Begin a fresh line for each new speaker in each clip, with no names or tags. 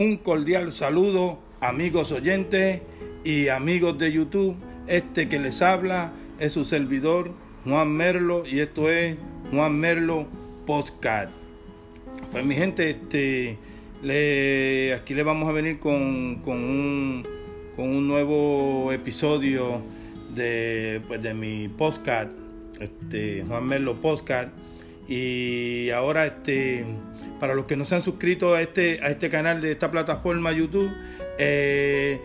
Un cordial saludo, amigos oyentes y amigos de YouTube. Este que les habla es su servidor Juan Merlo y esto es Juan Merlo Postcard. Pues mi gente, este, aquí le vamos a venir con, con, un, con un nuevo episodio de, pues, de mi postcard, este, Juan Merlo Postcard. Y ahora, este, para los que no se han suscrito a este, a este canal de esta plataforma YouTube, eh,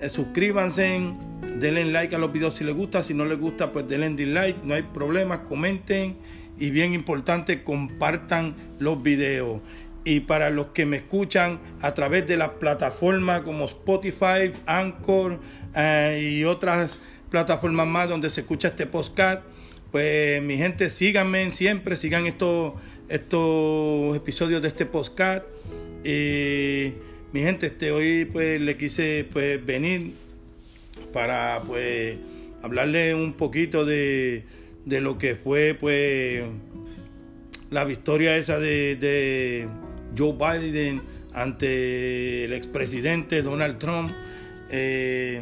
eh, suscríbanse, denle like a los videos si les gusta, si no les gusta, pues denle dislike, no hay problema, comenten y bien importante, compartan los videos. Y para los que me escuchan a través de las plataformas como Spotify, Anchor eh, y otras plataformas más donde se escucha este podcast, pues mi gente, síganme siempre, sigan estos, estos episodios de este podcast. Y mi gente, este, hoy pues le quise pues venir para pues hablarle un poquito de, de lo que fue pues la victoria esa de, de Joe Biden ante el expresidente Donald Trump. Eh,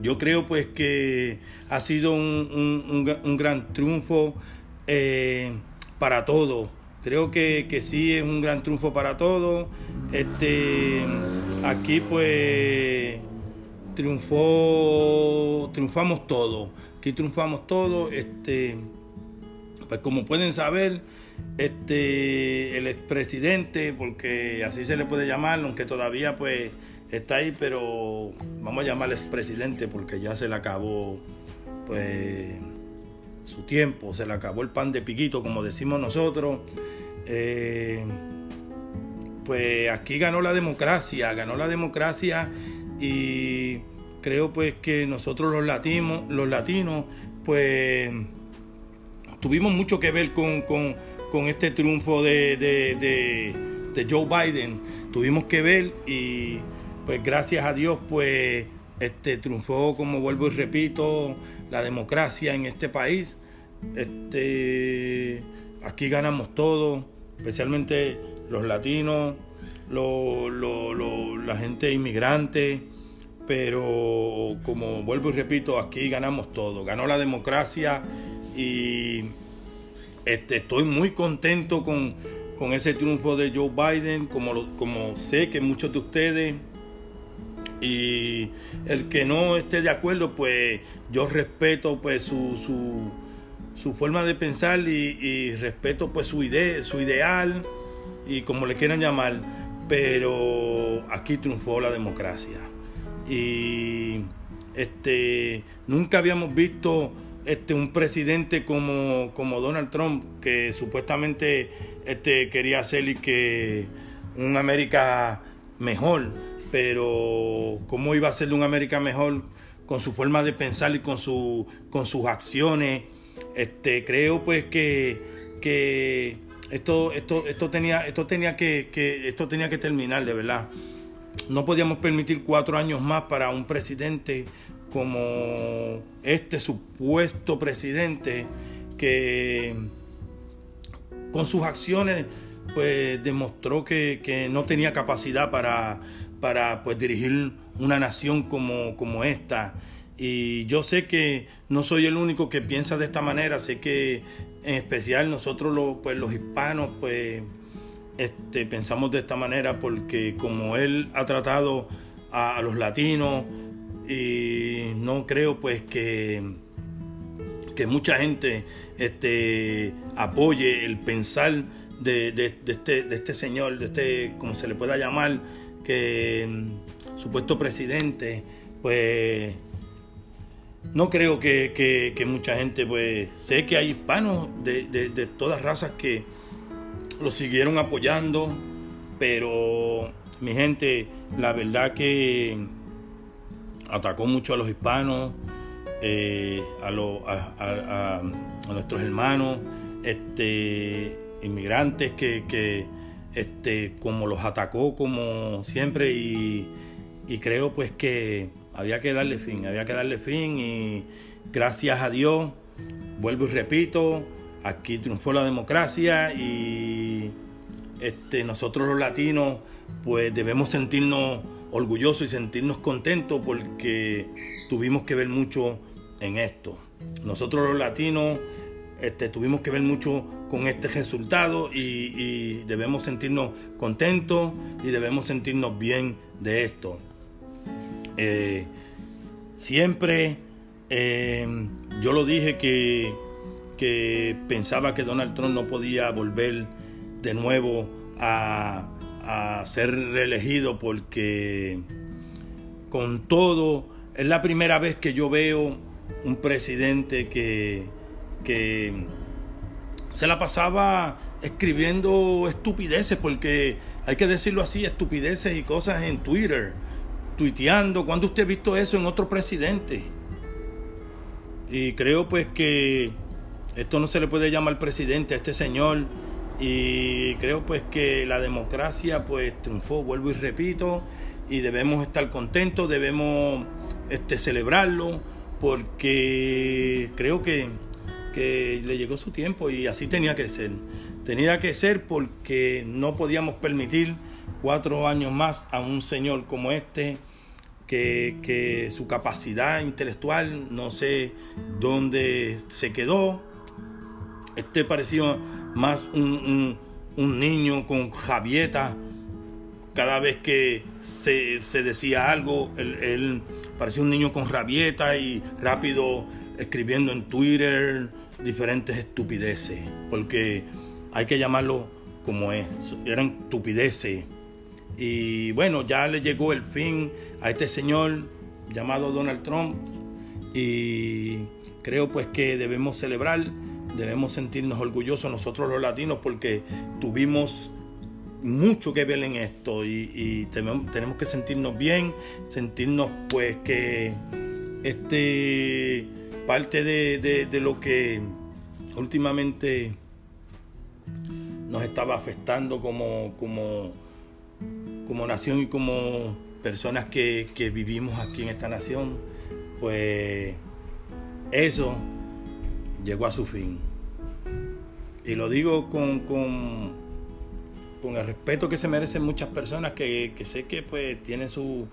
yo creo pues que ha sido un, un, gran triunfo eh, para todos. Creo que, que, sí es un gran triunfo para todos. Este, aquí pues triunfó, triunfamos todos. Aquí triunfamos todos. Este, pues como pueden saber, este, el expresidente, porque así se le puede llamar, aunque todavía pues está ahí, pero vamos a llamarle expresidente porque ya se le acabó pues su tiempo, se le acabó el pan de piquito, como decimos nosotros. Eh, pues aquí ganó la democracia, ganó la democracia y creo pues que nosotros los latinos, los latinos, pues tuvimos mucho que ver con, con, con este triunfo de, de, de Joe Biden. Tuvimos que ver y pues gracias a Dios, pues este, triunfó, como vuelvo y repito, la democracia en este país. Este, aquí ganamos todo, especialmente los latinos, la gente inmigrante, pero como vuelvo y repito, aquí ganamos todo. Ganó la democracia y este, estoy muy contento con, con ese triunfo de Joe Biden, como, como sé que muchos de ustedes y el que no esté de acuerdo, pues yo respeto pues su, su, su forma de pensar y, respeto pues su idea, su ideal y como le quieran llamar, pero aquí triunfó la democracia. Y este nunca habíamos visto este un presidente como, como Donald Trump que supuestamente este quería hacer y que un América mejor pero cómo iba a ser de un América mejor con su forma de pensar y con, su, con sus acciones. Este, creo pues que, que esto, esto, esto tenía, esto tenía que, que, esto tenía que terminar, de verdad. No podíamos permitir cuatro años más para un presidente como este supuesto presidente que con sus acciones pues demostró que, que no tenía capacidad para, para pues, dirigir una nación como, como esta. Y yo sé que no soy el único que piensa de esta manera, sé que en especial nosotros los, pues, los hispanos pues, este, pensamos de esta manera porque como él ha tratado a, los latinos y no creo pues que, que mucha gente este, apoye el pensar de, de, este, de este señor, de este, como se le pueda llamar, que mm, supuesto presidente, pues no creo que, mucha gente, pues sé que hay hispanos de, de, todas razas que lo siguieron apoyando, pero mi gente, la verdad que atacó mucho a los hispanos, eh, a, a, a, nuestros hermanos, este, inmigrantes que, que este, como los atacó como siempre y, creo pues que había que darle fin, había que darle fin y gracias a Dios, vuelvo y repito, aquí triunfó la democracia y este, nosotros los latinos pues debemos sentirnos orgullosos y sentirnos contentos porque tuvimos que ver mucho en esto. Nosotros los latinos este, tuvimos que ver mucho con este resultado y, debemos sentirnos contentos y debemos sentirnos bien de esto. Eh, siempre eh, yo lo dije que, que pensaba que Donald Trump no podía volver de nuevo a, a ser reelegido porque con todo es la primera vez que yo veo un presidente que, que se la pasaba escribiendo estupideces, porque hay que decirlo así, estupideces y cosas en Twitter, tuiteando. ¿Cuándo usted ha visto eso en otro presidente? Y creo pues que esto no se le puede llamar presidente a este señor y creo pues que la democracia pues triunfó, vuelvo y repito, y debemos estar contentos, debemos este, celebrarlo, porque creo que, que le llegó su tiempo y así tenía que ser. Tenía que ser porque no podíamos permitir cuatro años más a un señor como este, que, que su capacidad intelectual no sé dónde se quedó. Este pareció más un, niño con javieta. Cada vez que se, decía algo, él, parecía un niño con rabieta y rápido escribiendo en Twitter diferentes estupideces, porque hay que llamarlo como es, eran estupideces. Y bueno, ya le llegó el fin a este señor llamado Donald Trump y creo pues que debemos celebrar debemos sentirnos orgullosos nosotros los latinos porque tuvimos mucho que ver en esto y, tenemos, que sentirnos bien, sentirnos pues que este parte de, de, lo que últimamente nos estaba afectando como, como, como nación y como personas que, que vivimos aquí en esta nación, pues eso llegó a su fin. Y lo digo con, con, con el respeto que se merecen muchas personas que, sé que pues tienen su,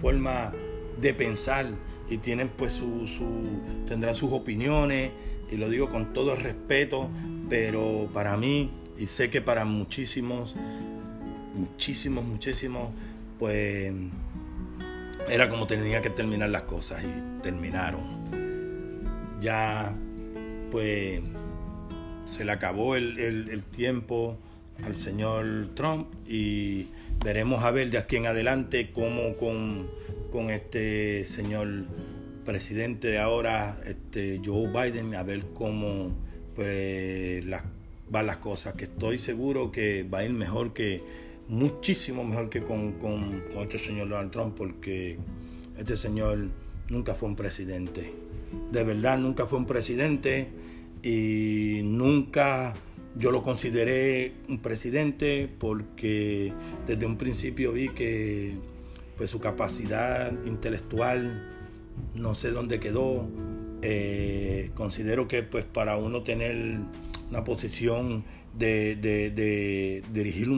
forma de pensar y tienen pues su, tendrán sus opiniones y lo digo con todo el respeto, pero para mí y sé que para muchísimos, muchísimos, muchísimos, pues era como tenía que terminar las cosas y terminaron. Ya pues se le acabó el, tiempo al señor Trump y veremos a ver de aquí en adelante cómo con, con este señor presidente de ahora, este Joe Biden, a ver cómo pues, van las cosas, que estoy seguro que va a ir mejor que, muchísimo mejor que con, con, con este señor Donald Trump, porque este señor nunca fue un presidente. De verdad, nunca fue un presidente y nunca yo lo consideré un presidente porque desde un principio vi que pues su capacidad intelectual no sé dónde quedó. Eh, considero que pues para uno tener una posición de, dirigir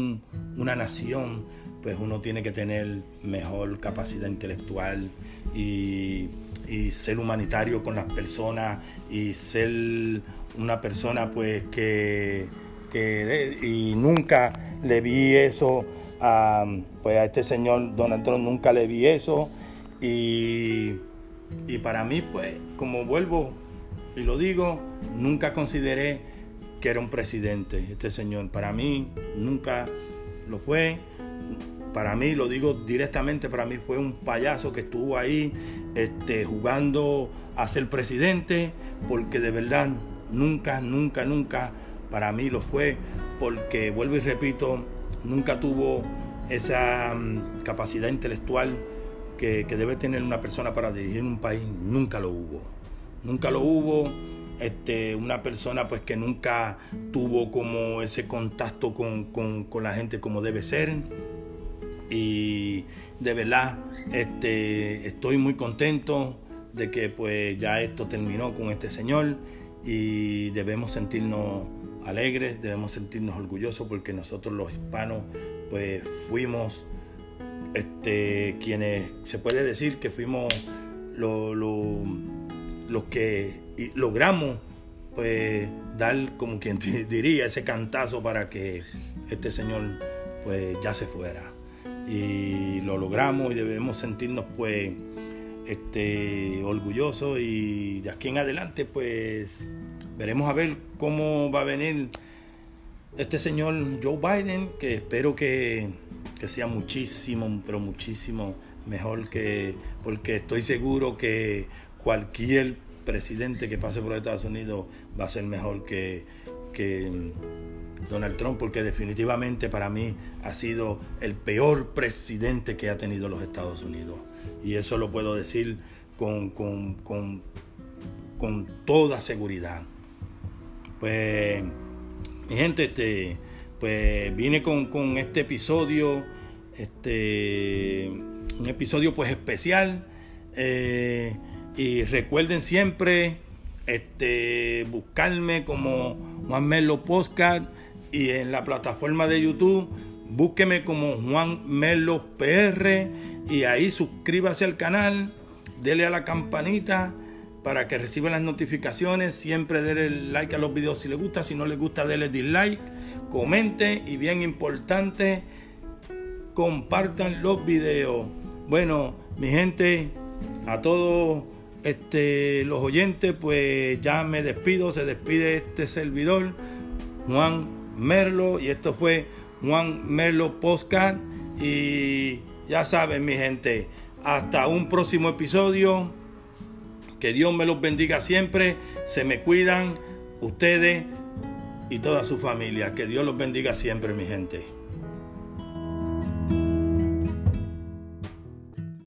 una nación pues uno tiene que tener mejor capacidad intelectual y y ser humanitario con las personas y ser una persona pues que, y nunca le vi eso pues a este señor Donald Trump, nunca le vi eso. Y, y para mí pues como vuelvo y lo digo, nunca consideré que era un presidente este señor, para mí nunca lo fue. Para mí, lo digo directamente, para mí fue un payaso que estuvo ahí este, jugando a ser presidente, porque de verdad nunca, nunca, nunca para mí lo fue, porque vuelvo y repito, nunca tuvo esa mm, capacidad intelectual que, debe tener una persona para dirigir un país, nunca lo hubo. Nunca lo hubo. Este, una persona pues que nunca tuvo como ese contacto con, con la gente como debe ser y de verdad este, estoy muy contento de que pues ya esto terminó con este señor y debemos sentirnos alegres, debemos sentirnos orgullosos porque nosotros los hispanos pues fuimos este, quienes se puede decir que fuimos los que logramos pues dar como quien diría ese cantazo para que este señor pues ya se fuera. Y lo logramos y debemos sentirnos pues este orgullosos y de aquí en adelante pues veremos a ver cómo va a venir este señor Joe Biden que espero que, sea muchísimo pero muchísimo mejor que porque estoy seguro que cualquier presidente que pase por Estados Unidos va a ser mejor que, que Donald Trump, porque definitivamente para mí ha sido el peor presidente que ha tenido los Estados Unidos. Y eso lo puedo decir con, con, con, con toda seguridad. Pues, mi gente, este, pues vine con, con este episodio, este, un episodio pues especial. Eh, y recuerden siempre este, buscarme como Juan Melo Postcard y en la plataforma de YouTube búsqueme como Juan Melo PR y ahí suscríbase al canal, dele a la campanita para que reciban las notificaciones, siempre denle like a los videos si les gusta, si no les gusta denle dislike, comente y bien importante, compartan los videos. Bueno, mi gente, a todos este, los oyentes, pues ya me despido, se despide este servidor, Juan Merlo, y esto fue Juan Merlo Postcard. Y ya saben, mi gente, hasta un próximo episodio. Que Dios me los bendiga siempre. Se me cuidan ustedes y toda su familia. Que Dios los bendiga siempre, mi gente.